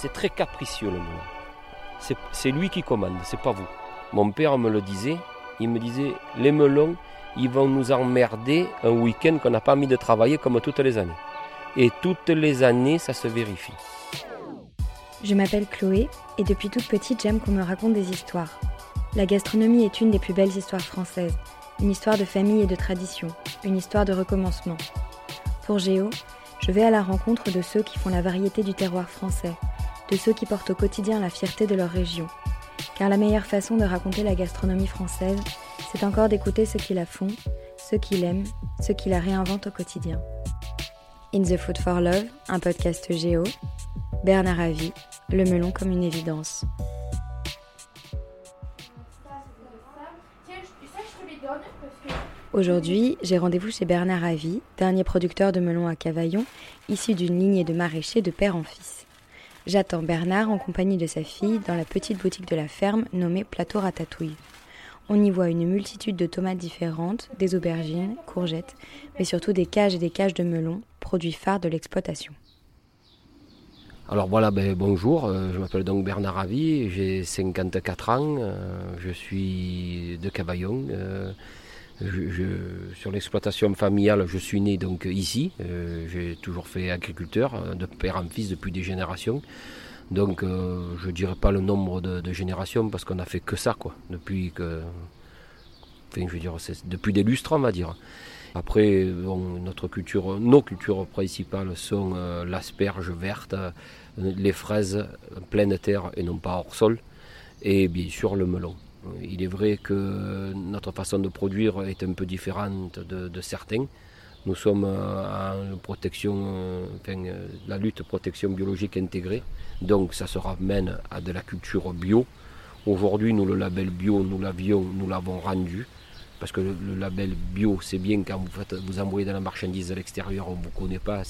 c'est très capricieux le melon. C'est lui qui commande, c'est pas vous. Mon père me le disait, il me disait les melons, ils vont nous emmerder un week-end qu'on n'a pas mis de travailler comme toutes les années. Et toutes les années, ça se vérifie. Je m'appelle Chloé et depuis toute petite, j'aime qu'on me raconte des histoires. La gastronomie est une des plus belles histoires françaises, une histoire de famille et de tradition, une histoire de recommencement. Pour Géo, je vais à la rencontre de ceux qui font la variété du terroir français, de ceux qui portent au quotidien la fierté de leur région. Car la meilleure façon de raconter la gastronomie française, c'est encore d'écouter ceux qui la font, ceux qui l'aiment, ceux qui la réinventent au quotidien. In the Food for Love, un podcast Géo, Bernard Avi, le melon comme une évidence. Aujourd'hui, j'ai rendez-vous chez Bernard Avi, dernier producteur de melons à Cavaillon, issu d'une lignée de maraîchers de père en fils. J'attends Bernard en compagnie de sa fille dans la petite boutique de la ferme nommée Plateau Ratatouille. On y voit une multitude de tomates différentes, des aubergines, courgettes, mais surtout des cages et des cages de melons, produits phares de l'exploitation. Alors voilà, ben, bonjour, euh, je m'appelle donc Bernard Avi, j'ai 54 ans, euh, je suis de Cavaillon. Euh, sur l'exploitation familiale, je suis né donc ici. Euh, j'ai toujours fait agriculteur, euh, de père en fils depuis des générations. Donc euh, je ne dirais pas le nombre de, générations parce qu'on n'a fait que ça. Depuis que. Depuis des lustres, on va dire. Après, culture, nos cultures principales sont l'asperge verte, les fraises pleine terre et non pas hors sol, et bien sûr le melon. Il est vrai que notre façon de produire est un peu différente de, certains. Nous sommes en protection, enfin, la lutte protection biologique intégrée, donc ça se ramène à de la culture bio. Aujourd'hui, nous le label bio, nous l'avions, nous l'avons rendu, parce que le, label bio, c'est bien quand vous vous envoyez de la marchandise à l'extérieur, on ne vous connaît pas.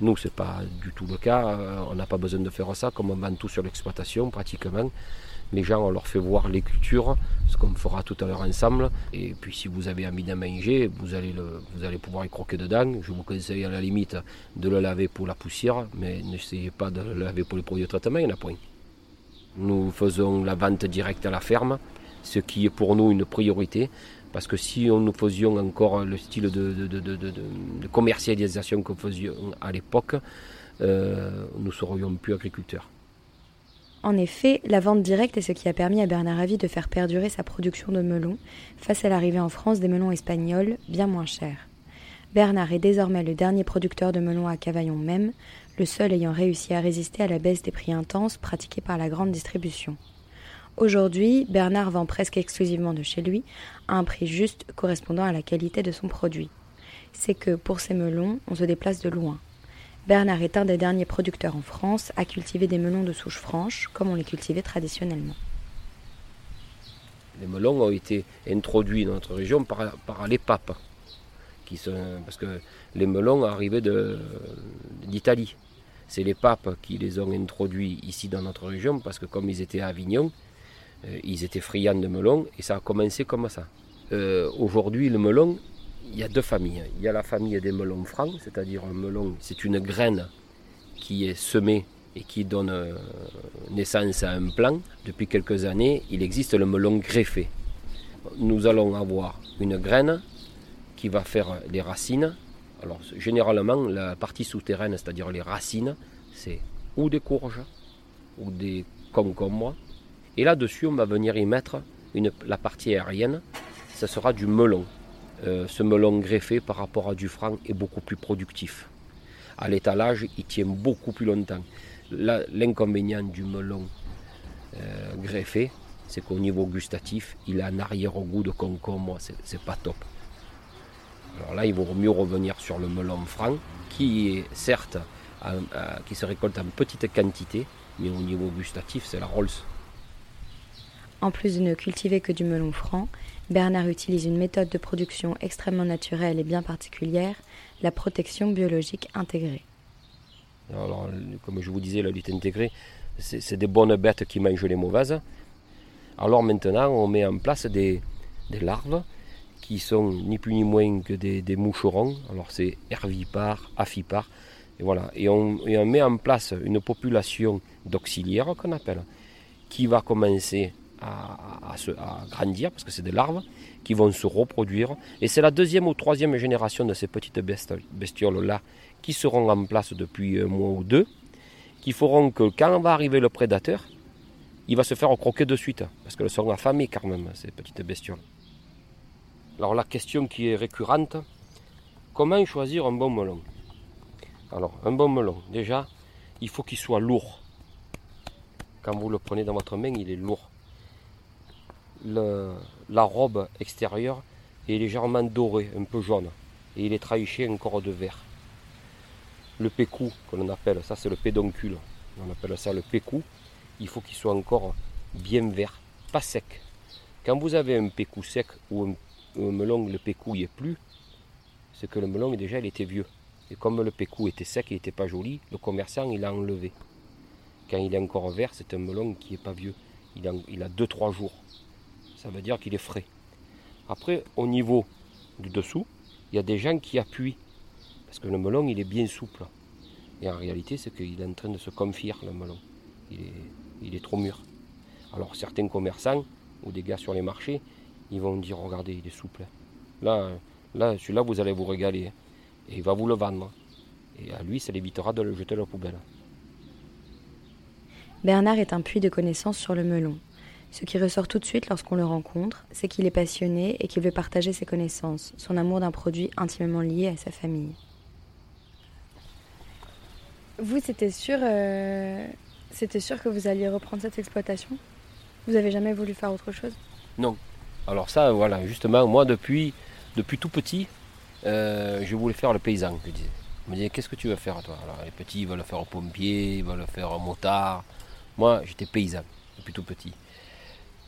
Nous, ce n'est pas du tout le cas. On n'a pas besoin de faire ça, comme on vend tout sur l'exploitation pratiquement les gens, on leur fait voir les cultures, ce qu'on fera tout à l'heure ensemble. Et puis si vous avez envie d'en manger, vous allez, pouvoir y croquer dedans. Je vous conseille à la limite de le laver pour la poussière, mais n'essayez pas de le laver pour les produits de traitement, il n'y en a point. Nous faisons la vente directe à la ferme, ce qui est pour nous une priorité. Parce que si nous faisions encore le style de, commercialisation que nous faisions à l'époque, euh, nous serions plus agriculteurs. En effet, la vente directe est ce qui a permis à Bernard Avi de faire perdurer sa production de melons face à l'arrivée en France des melons espagnols bien moins chers. Bernard est désormais le dernier producteur de melons à Cavaillon même, le seul ayant réussi à résister à la baisse des prix intenses pratiqués par la grande distribution. Aujourd'hui, Bernard vend presque exclusivement de chez lui, à un prix juste correspondant à la qualité de son produit. C'est que pour ces melons, on se déplace de loin. Bernard est un des derniers producteurs en France à cultiver des melons de souche franche comme on les cultivait traditionnellement. Les melons ont été introduits dans notre région par, les papes, parce que les melons arrivaient d'Italie. C'est les papes qui les ont introduits ici dans notre région parce que comme ils étaient à Avignon, euh, ils étaient friands de melons et ça a commencé comme ça. Euh, aujourd'hui, le melon, il y a deux familles. Il y a la famille des melons francs, c'est-à-dire un melon, c'est une graine qui est semée et qui donne euh, naissance à un plant. Depuis quelques années, il existe le melon greffé. Nous allons avoir une graine qui va faire des racines. Alors généralement, la partie souterraine, c'est-à-dire les racines, c'est ou des courges ou des concombres. Et là-dessus, on va venir y mettre la partie aérienne, ce sera du melon. Euh, ce melon greffé par rapport à du franc est beaucoup plus productif. À l'étalage, il tient beaucoup plus longtemps. L'inconvénient du melon euh, greffé, c'est qu'au niveau gustatif, il a un arrière-goût de concombre, c'est pas top. Alors là, il vaut mieux revenir sur le melon franc, qui certes, qui se récolte en petite quantité, mais au niveau gustatif, c'est la Rolls. En plus de ne cultiver que du melon franc, Bernard utilise une méthode de production extrêmement naturelle et bien particulière, la protection biologique intégrée. Alors, comme je vous disais, la lutte intégrée, c'est des bonnes bêtes qui mangent les mauvaises. Alors maintenant, on met en place des, larves qui sont ni plus ni moins que des, moucherons. Alors c'est hervipares, afipares. Et voilà. Et on, met en place une population d'auxiliaires qu'on appelle, qui va commencer à, grandir, parce que c'est des larves, qui vont se reproduire. Et c'est la deuxième ou troisième génération de ces petites bestioles-là qui seront en place depuis un mois ou deux, qui feront que quand va arriver le prédateur, il va se faire croquer de suite, parce qu'elles sont affamées quand même, ces petites bestioles. Alors la question qui est récurrente, comment choisir un bon melon? Alors un bon melon, déjà, il faut qu'il soit lourd. Quand vous le prenez dans votre main, il est lourd. La robe extérieure est légèrement dorée, un peu jaune, et il est trahiché encore de vert. Le pécou, que l'on appelle, ça c'est le pédoncule, on appelle ça le pécou, il faut qu'il soit encore bien vert, pas sec. Quand vous avez un pécou sec ou un, melon, le pécou n'y est plus, c'est que le melon déjà il était vieux. Et comme le pécou était sec et n'était pas joli, le commerçant il l'a enlevé. Quand il est encore vert, c'est un melon qui n'est pas vieux. Il a 2-3 jours. Ça veut dire qu'il est frais. Après, au niveau du dessous, il y a des gens qui appuient parce que le melon, il est bien souple. Et en réalité, c'est qu'il est en train de se confier, le melon. Il est, trop mûr. Alors certains commerçants ou des gars sur les marchés, ils vont dire, regardez, il est souple. Là, là celui-là, vous allez vous régaler. Et il va vous le vendre. Et à lui, ça l'évitera de le jeter à la poubelle. Bernard est un puits de connaissances sur le melon. Ce qui ressort tout de suite lorsqu'on le rencontre, c'est qu'il est passionné et qu'il veut partager ses connaissances, son amour d'un produit intimement lié à sa famille. Vous, c'était sûr, euh, c'était sûr que vous alliez reprendre cette exploitation? Vous avez jamais voulu faire autre chose? Non. Alors ça, voilà, justement, moi depuis, depuis tout petit, euh, je voulais faire le paysan, je disais. Je me disais, qu'est-ce que tu veux faire toi? Alors les petits ils veulent faire pompier, ils veulent faire motard. Moi, j'étais paysan depuis tout petit.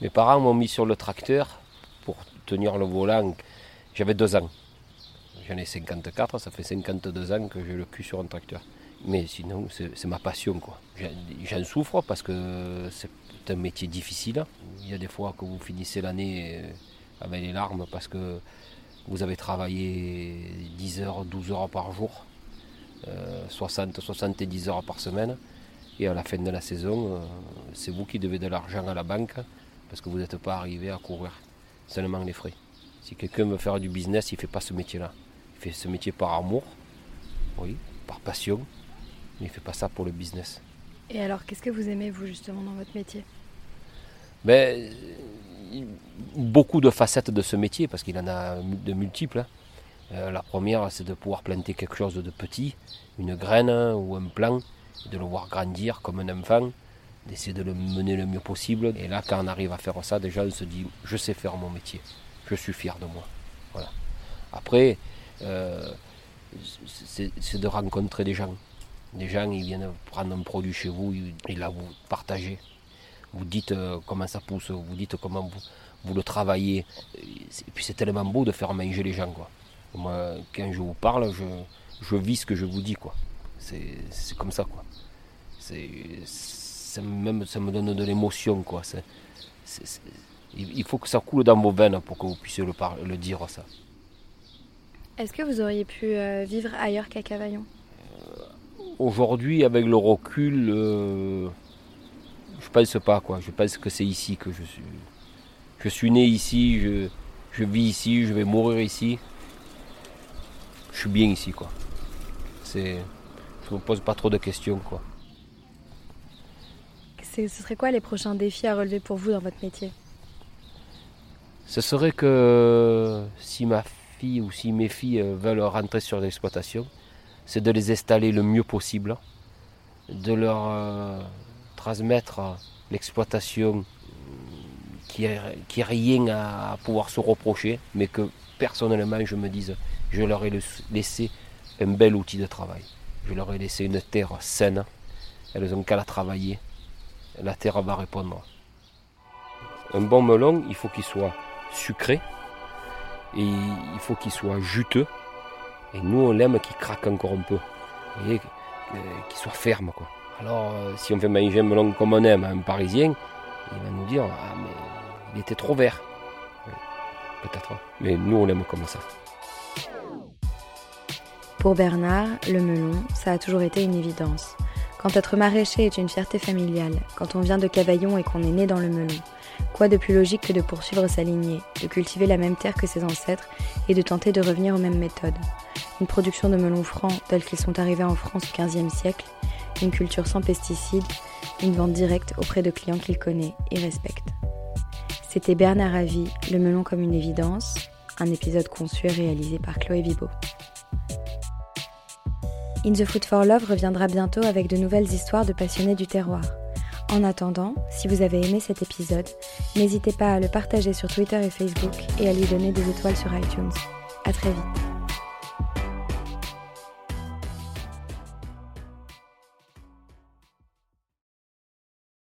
Mes parents m'ont mis sur le tracteur pour tenir le volant. J'avais deux ans. J'en ai 54, ça fait 52 ans que j'ai le cul sur un tracteur. Mais sinon, c'est ma passion. quoi. J'en souffre parce que c'est un métier difficile. Il y a des fois que vous finissez l'année euh, avec les larmes parce que vous avez travaillé 10 heures, 12 heures par jour, 60, euh, 70 heures par semaine. Et à la fin de la saison, euh, c'est vous qui devez de l'argent à la banque parce que vous n'êtes pas arrivé à couvrir seulement les frais. Si quelqu'un veut faire du business, il ne fait pas ce métier-là. Il fait ce métier par amour, oui, par passion, mais il ne fait pas ça pour le business. Et alors, qu'est-ce que vous aimez, vous, justement, dans votre métier? Ben, Beaucoup de facettes de ce métier, parce qu'il en a de multiples. Hein. Euh, la première, c'est de pouvoir planter quelque chose de petit, une graine ou un plant, de le voir grandir comme un enfant, d'essayer de le mener le mieux possible. Et là, quand on arrive à faire ça, déjà, on se dit, je sais faire mon métier, je suis fier de moi. Voilà. Après, euh, c'est de rencontrer des gens. Des gens, ils viennent prendre un produit chez vous, ils, la vous partagez. Vous dites euh, comment ça pousse, vous dites comment vous, le travaillez. Et puis c'est tellement beau de faire manger les gens. Quoi. Moi, quand je vous parle, je, je vis ce que je vous dis. quoi. C'est comme ça. quoi. Ça, même, ça me donne de l'émotion. quoi. il faut que ça coule dans vos veines pour que vous puissiez le, le dire ça. Est-ce que vous auriez pu euh, vivre ailleurs qu'à Cavaillon? Aujourd'hui, avec le recul, euh, je pense pas quoi. Je pense que c'est ici que je suis. Je suis né ici, je, je vis ici, je vais mourir ici. Je suis bien ici quoi. C'est, je me pose pas trop de questions quoi. Ce serait quoi les prochains défis à relever pour vous dans votre métier? Ce serait que si ma fille ou si mes filles veulent rentrer sur l'exploitation, c'est de les installer le mieux possible, de leur euh, transmettre l'exploitation qui n'a qui rien à, pouvoir se reprocher, mais que personnellement je me dise, je leur ai laissé un bel outil de travail. Je leur ai laissé une terre saine, elles ont qu'à la travailler, la terre va répondre. Un bon melon, il faut qu'il soit sucré et il faut qu'il soit juteux et nous, on l'aime qui craque encore un peu. Et euh, qu'il soit ferme. Quoi. Alors, euh, si on fait manger un melon comme on aime un Parisien, il va nous dire Ah, mais il était trop vert. Peut-être. Mais nous, on l'aime comme ça. Pour Bernard, le melon, ça a toujours été une évidence. Quand être maraîcher est une fierté familiale, quand on vient de Cavaillon et qu'on est né dans le melon, quoi de plus logique que de poursuivre sa lignée, de cultiver la même terre que ses ancêtres et de tenter de revenir aux mêmes méthodes? Une production de melons francs tels qu'ils sont arrivés en France au XVe siècle, une culture sans pesticides, une vente directe auprès de clients qu'il connaît et respecte. C'était Bernard Ravi, Le melon comme une évidence, un épisode conçu et réalisé par Chloé Vibo. In the Fruit for Love reviendra bientôt avec de nouvelles histoires de passionnés du terroir. En attendant, si vous avez aimé cet épisode, n'hésitez pas à le partager sur Twitter et Facebook et à lui donner des étoiles sur iTunes. À très vite.